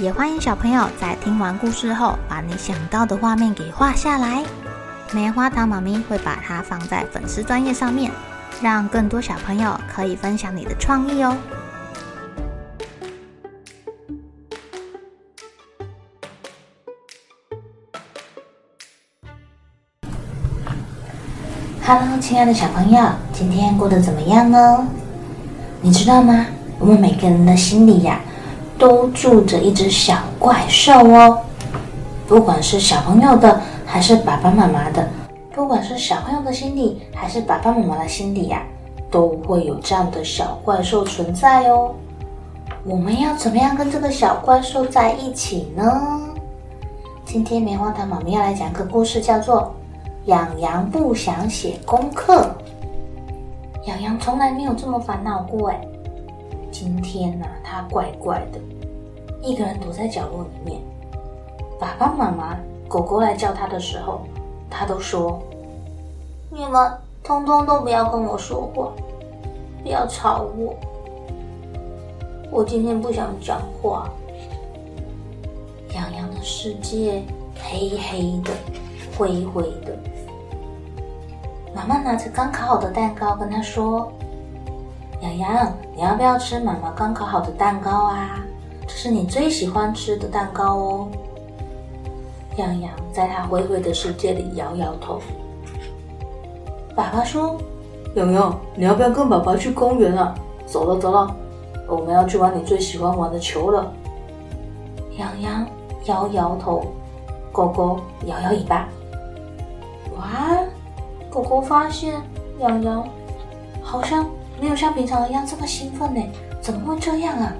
也欢迎小朋友在听完故事后，把你想到的画面给画下来。棉花糖妈咪会把它放在粉丝专页上面，让更多小朋友可以分享你的创意哦。Hello，亲爱的小朋友，今天过得怎么样呢？你知道吗？我们每个人的心里呀，都住着一只小怪兽哦。不管是小朋友的，还是爸爸妈妈的，不管是小朋友的心里，还是爸爸妈妈的心里呀，都会有这样的小怪兽存在哦。我们要怎么样跟这个小怪兽在一起呢？今天棉花糖妈妈要来讲个故事，叫做。痒痒不想写功课。痒痒从来没有这么烦恼过哎。今天呢、他怪怪的，一个人躲在角落里面。爸爸妈妈、狗狗来叫他的时候，他都说：“你们通通都不要跟我说话，不要吵我。我今天不想讲话。”洋洋的世界黑黑的，灰灰的。妈妈拿着刚烤好的蛋糕跟他说：“洋洋，你要不要吃妈妈刚烤好的蛋糕啊？这是你最喜欢吃的蛋糕哦。”洋洋在他灰灰的世界里摇摇头。爸爸说：“洋洋，你要不要跟爸爸去公园啊？走了走了，我们要去玩你最喜欢玩的球了。”洋洋摇摇头，狗狗摇摇尾巴。哇！狗狗发现洋洋好像没有像平常一样这么兴奋呢，怎么会这样啊？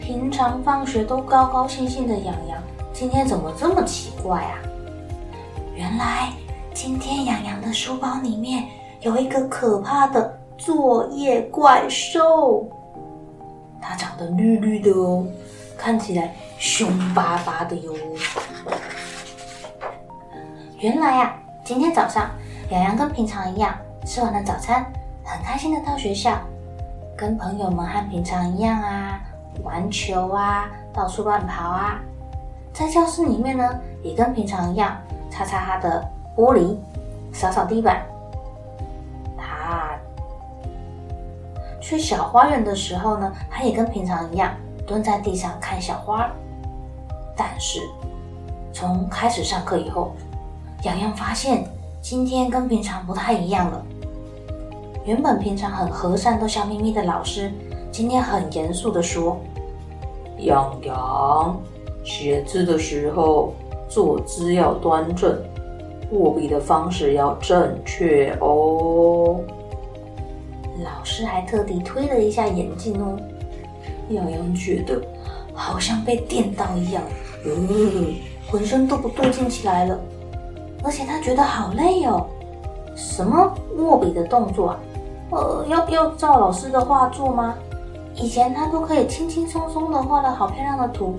平常放学都高高兴兴的洋洋，今天怎么这么奇怪啊？原来今天洋洋的书包里面有一个可怕的作业怪兽，它长得绿绿的哦，看起来凶巴巴的哟。原来呀。今天早上，洋洋跟平常一样吃完了早餐，很开心的到学校，跟朋友们和平常一样啊，玩球啊，到处乱跑啊。在教室里面呢，也跟平常一样，擦擦他的玻璃，扫扫地板。他去小花园的时候呢，他也跟平常一样，蹲在地上看小花。但是从开始上课以后，洋洋发现今天跟平常不太一样了。原本平常很和善、都笑眯眯的老师，今天很严肃地说：“洋洋，写字的时候坐姿要端正，握笔的方式要正确哦。”老师还特地推了一下眼镜哦。洋洋觉得好像被电到一样，嗯，浑身都不对劲起来了。而且他觉得好累哦，什么握笔的动作啊？呃，要要照老师的画做吗？以前他都可以轻轻松松的画了好漂亮的图，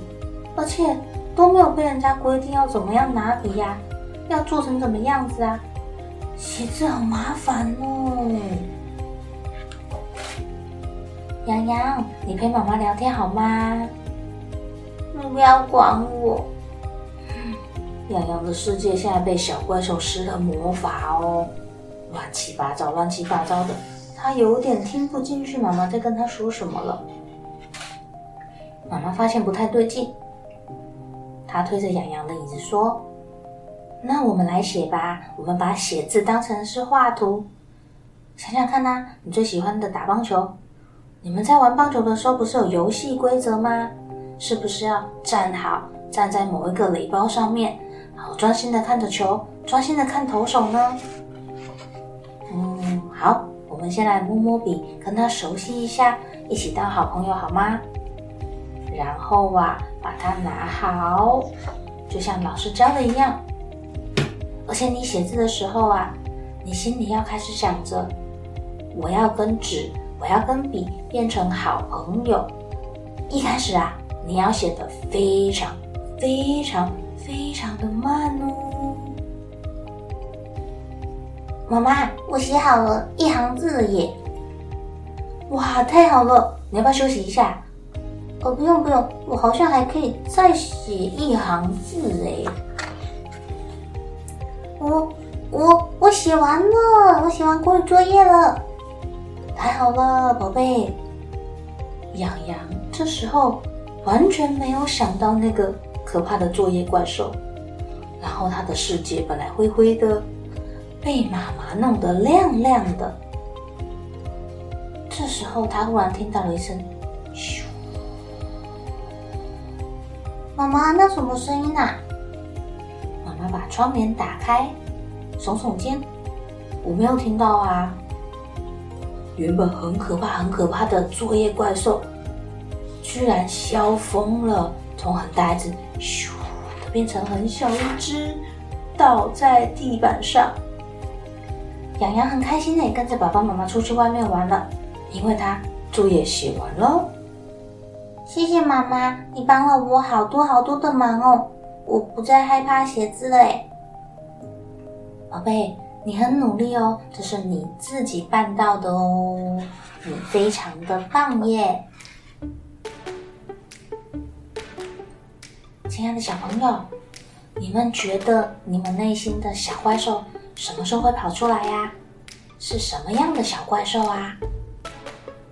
而且都没有被人家规定要怎么样拿笔呀，要做成怎么样子啊？写字好麻烦哦。洋洋，你陪妈妈聊天好吗？你不要管我。洋洋的世界现在被小怪兽施了魔法哦，乱七八糟，乱七八糟的，他有点听不进去妈妈在跟他说什么了。妈妈发现不太对劲，她推着洋洋的椅子说：“那我们来写吧，我们把写字当成是画图。想想看呐，你最喜欢的打棒球，你们在玩棒球的时候不是有游戏规则吗？是不是要站好，站在某一个垒包上面？”好，专心的看着球，专心的看投手呢。嗯，好，我们先来摸摸笔，跟他熟悉一下，一起当好朋友好吗？然后啊，把它拿好，就像老师教的一样。而且你写字的时候啊，你心里要开始想着，我要跟纸，我要跟笔变成好朋友。一开始啊，你要写的非常、非常、非常的慢哦。妈妈，我写好了一行字耶！哇，太好了！你要不要休息一下？哦，不用不用，我好像还可以再写一行字哎。我我我写完了，我写完国语作业了，太好了，宝贝。洋洋这时候完全没有想到那个可怕的作业怪兽，然后他的世界本来灰灰的。被妈妈弄得亮亮的。这时候，他忽然听到了一声“咻”。妈妈，那什么声音啊？妈妈把窗帘打开，耸耸肩：“我没有听到啊。”原本很可怕、很可怕的作业怪兽，居然消风了，从很大一只“咻”变成很小一只，倒在地板上。洋洋很开心的跟着爸爸妈妈出去外面玩了，因为他作业写完喽。谢谢妈妈，你帮了我好多好多的忙哦，我不再害怕写字了诶。宝贝，你很努力哦，这是你自己办到的哦，你非常的棒耶。亲爱的小朋友，你们觉得你们内心的小怪兽什么时候会跑出来呀？是什么样的小怪兽啊？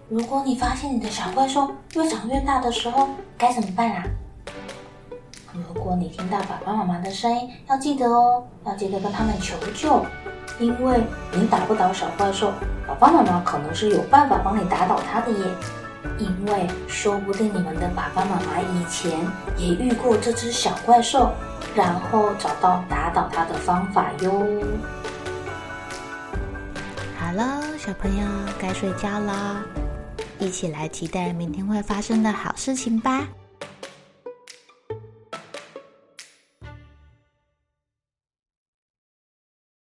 如果你发现你的小怪兽越长越大的时候，该怎么办啊？如果你听到爸爸妈妈的声音，要记得哦，要记得跟他们求救，因为你打不倒小怪兽，爸爸妈妈可能是有办法帮你打倒他的耶。因为说不定你们的爸爸妈妈以前也遇过这只小怪兽。然后找到打倒他的方法哟。好了，小朋友该睡觉啦，一起来期待明天会发生的好事情吧。